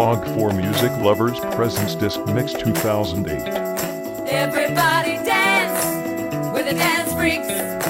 Analog for Music Lovers Presents Disc Mix 2008. Everybody dance with the dance freaks.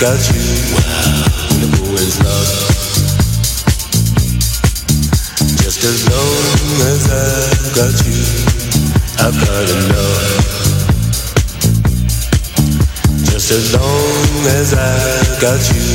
got you. Wow. The is love. Just as long as I've got you, I've got enough. Just as long as I've got you.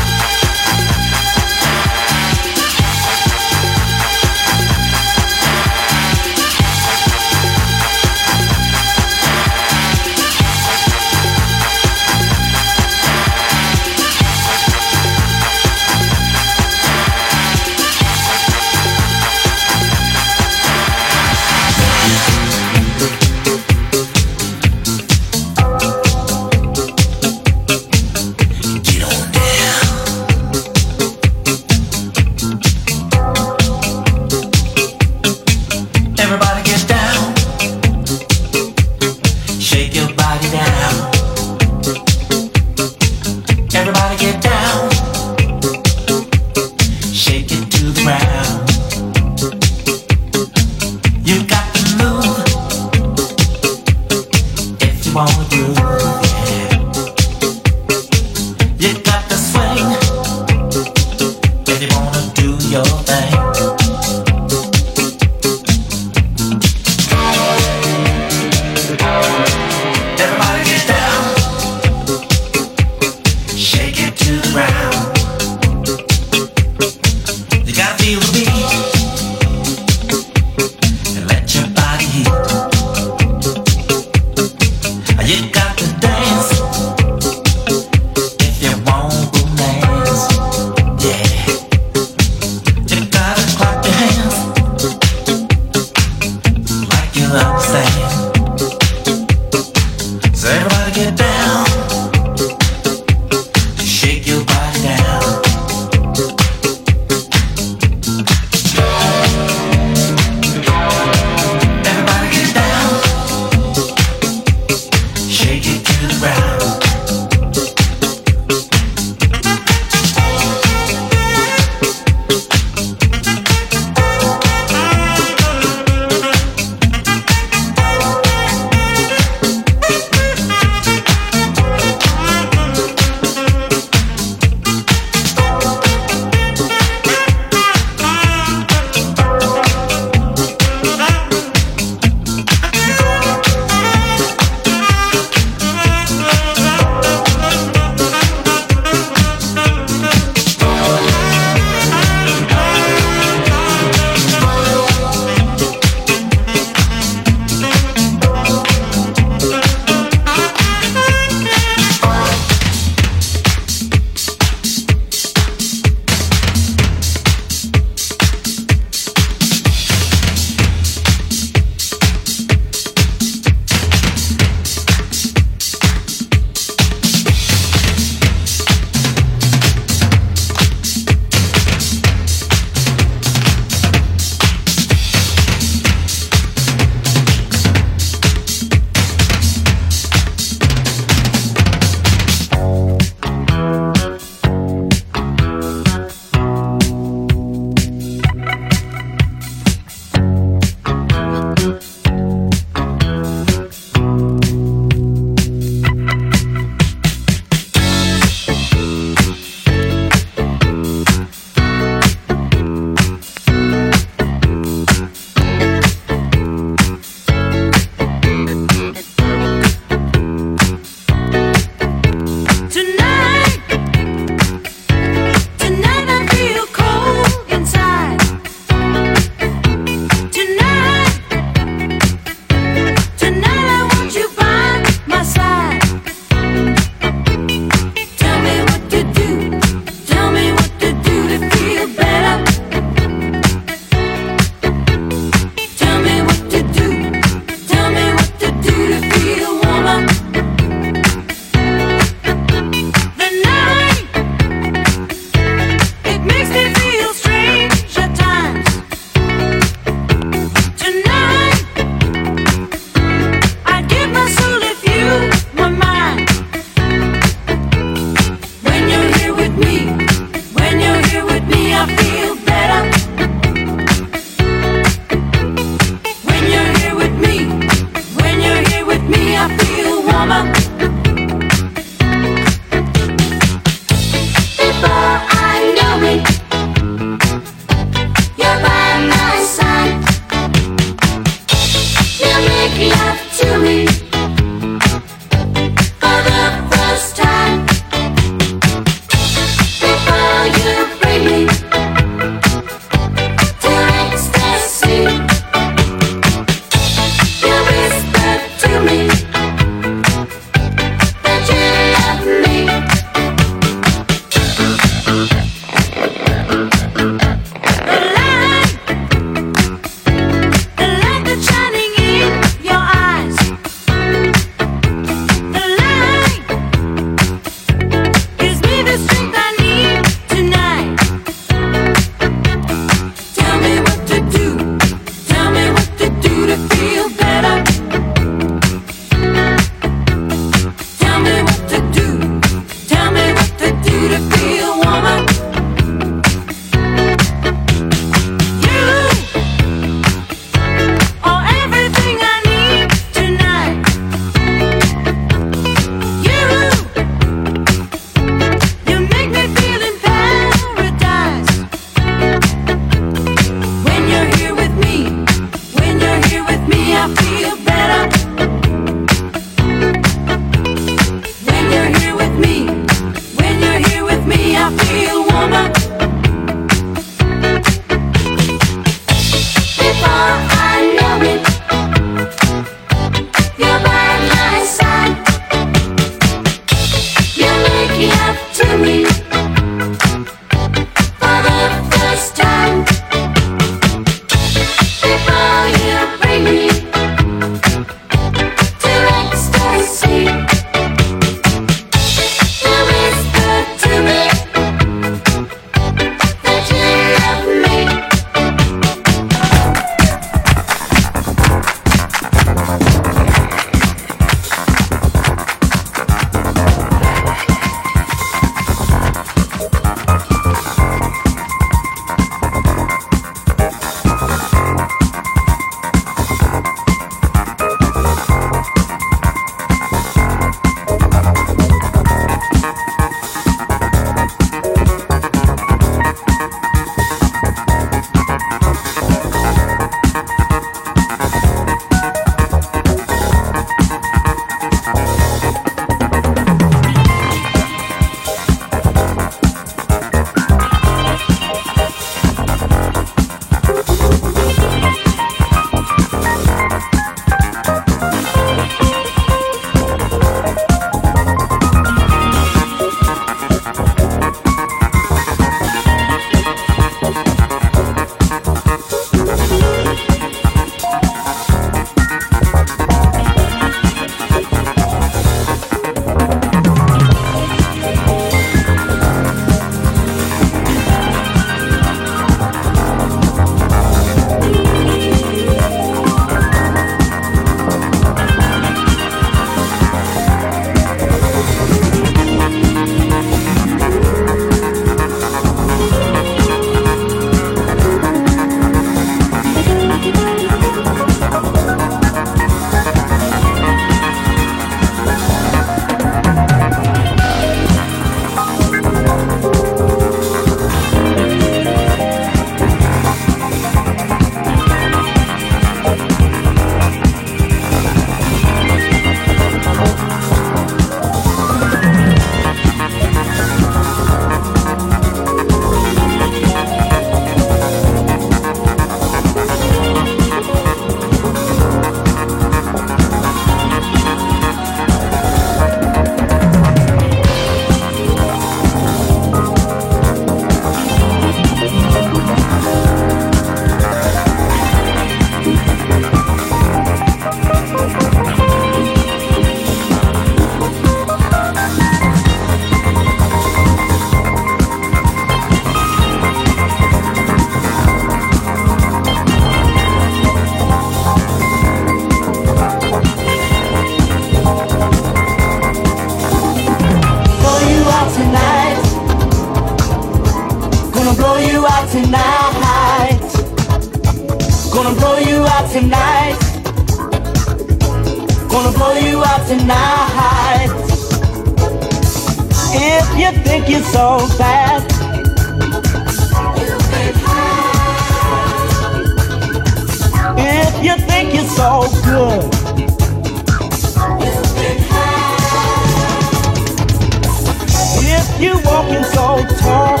So